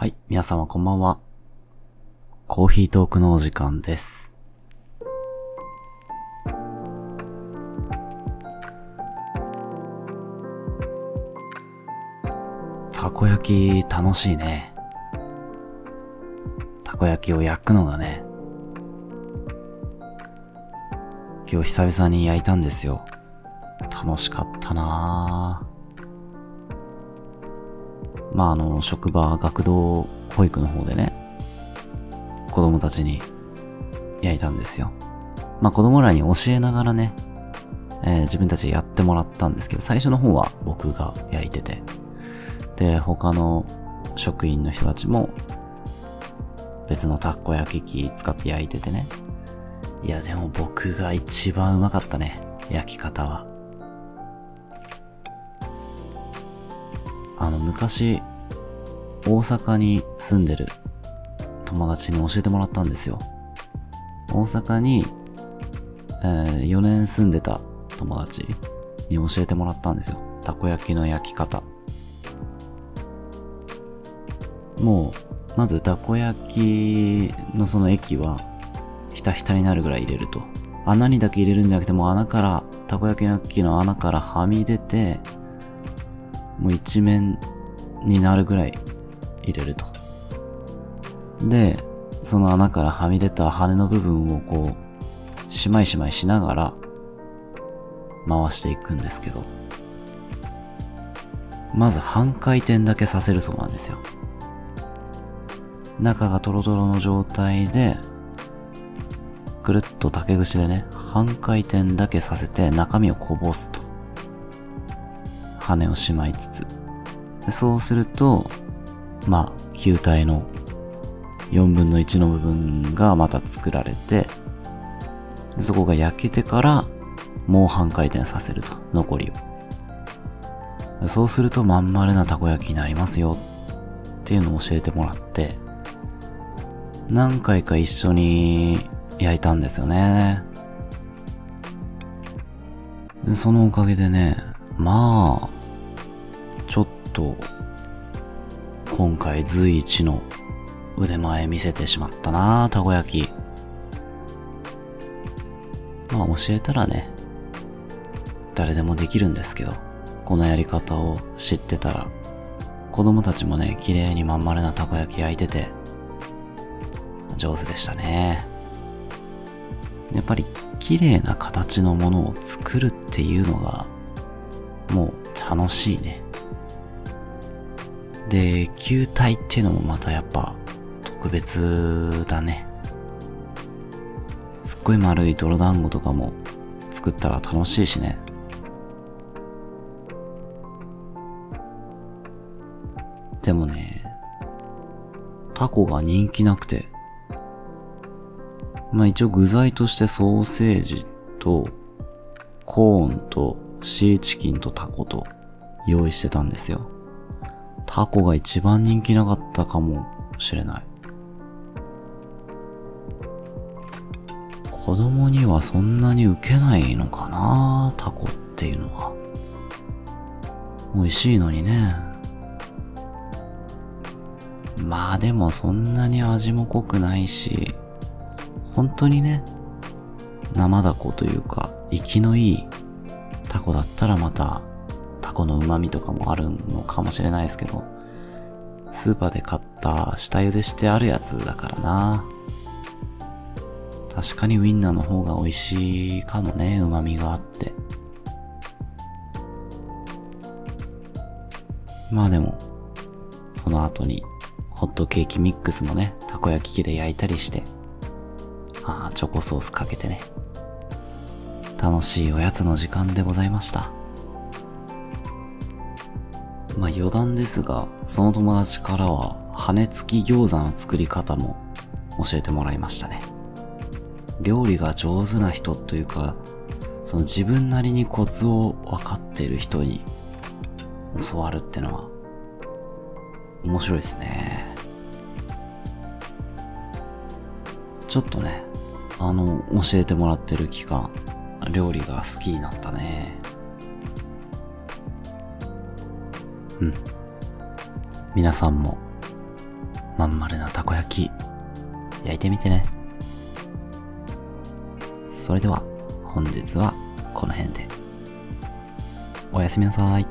はい、皆様こんばんは。コーヒートークのお時間です。たこ焼き楽しいね。たこ焼きを焼くのがね。今日久々に焼いたんですよ。楽しかったなぁ。まああの、職場、学童保育の方でね、子供たちに焼いたんですよ。まあ子供らに教えながらね、えー自分たちでやってもらったんですけど、最初の方は僕が焼いてて、で、他の職員の人たちも、別のたこ焼き器使って焼いててね。いや、でも僕が一番うまかったね。焼き方は。あの、昔、大阪に住んでる友達に教えてもらったんですよ。大阪に、えー4年住んでた友達に教えてもらったんですよ。たこ焼きの焼き方。もう、まずたこ焼きのその液は、ひたひたになるぐらい入れると。穴にだけ入れるんじゃなくて、もう穴から、たこ焼きの器の穴からはみ出て、もう一面になるぐらい入れると。で、その穴からはみ出た羽の部分をこう、しまいしまいしながら、回していくんですけど、まず半回転だけさせるそうなんですよ。中がトロトロの状態で、くるっと竹串でね、半回転だけさせて中身をこぼすと。羽をしまいつつ。そうすると、まあ、球体の4分の1の部分がまた作られて、そこが焼けてから、もう半回転させると、残りを。そうするとまん丸なたこ焼きになりますよっていうのを教えてもらって、何回か一緒に焼いたんですよね。そのおかげでね、まあ、と、今回随一の腕前見せてしまったなたこ焼き。まあ教えたらね、誰でもできるんですけど、このやり方を知ってたら、子供たちもね、綺麗にまん丸なたこ焼き焼いてて、上手でしたね。やっぱり綺麗な形のものを作るっていうのが、もう楽しいね。で、球体っていうのもまたやっぱ特別だね。すっごい丸い泥団子とかも作ったら楽しいしね。でもね、タコが人気なくて、まあ一応具材としてソーセージとコーンとシーチキンとタコと用意してたんですよ。タコが一番人気なかったかもしれない。子供にはそんなに受けないのかなタコっていうのは。美味しいのにね。まあでもそんなに味も濃くないし、本当にね、生ダコというか、生きのいいタコだったらまた、コの旨味とかもあるのかもしれないですけど、スーパーで買った下茹でしてあるやつだからな。確かにウインナーの方が美味しいかもね、旨味があって。まあでも、その後に、ホットケーキミックスもね、たこ焼き器で焼いたりして、ああ、チョコソースかけてね。楽しいおやつの時間でございました。まあ余談ですが、その友達からは、羽根付き餃子の作り方も教えてもらいましたね。料理が上手な人というか、その自分なりにコツを分かっている人に教わるってのは、面白いですね。ちょっとね、あの、教えてもらってる期間、料理が好きになったね。うん。皆さんも、まん丸なたこ焼き、焼いてみてね。それでは、本日はこの辺で。おやすみなさい。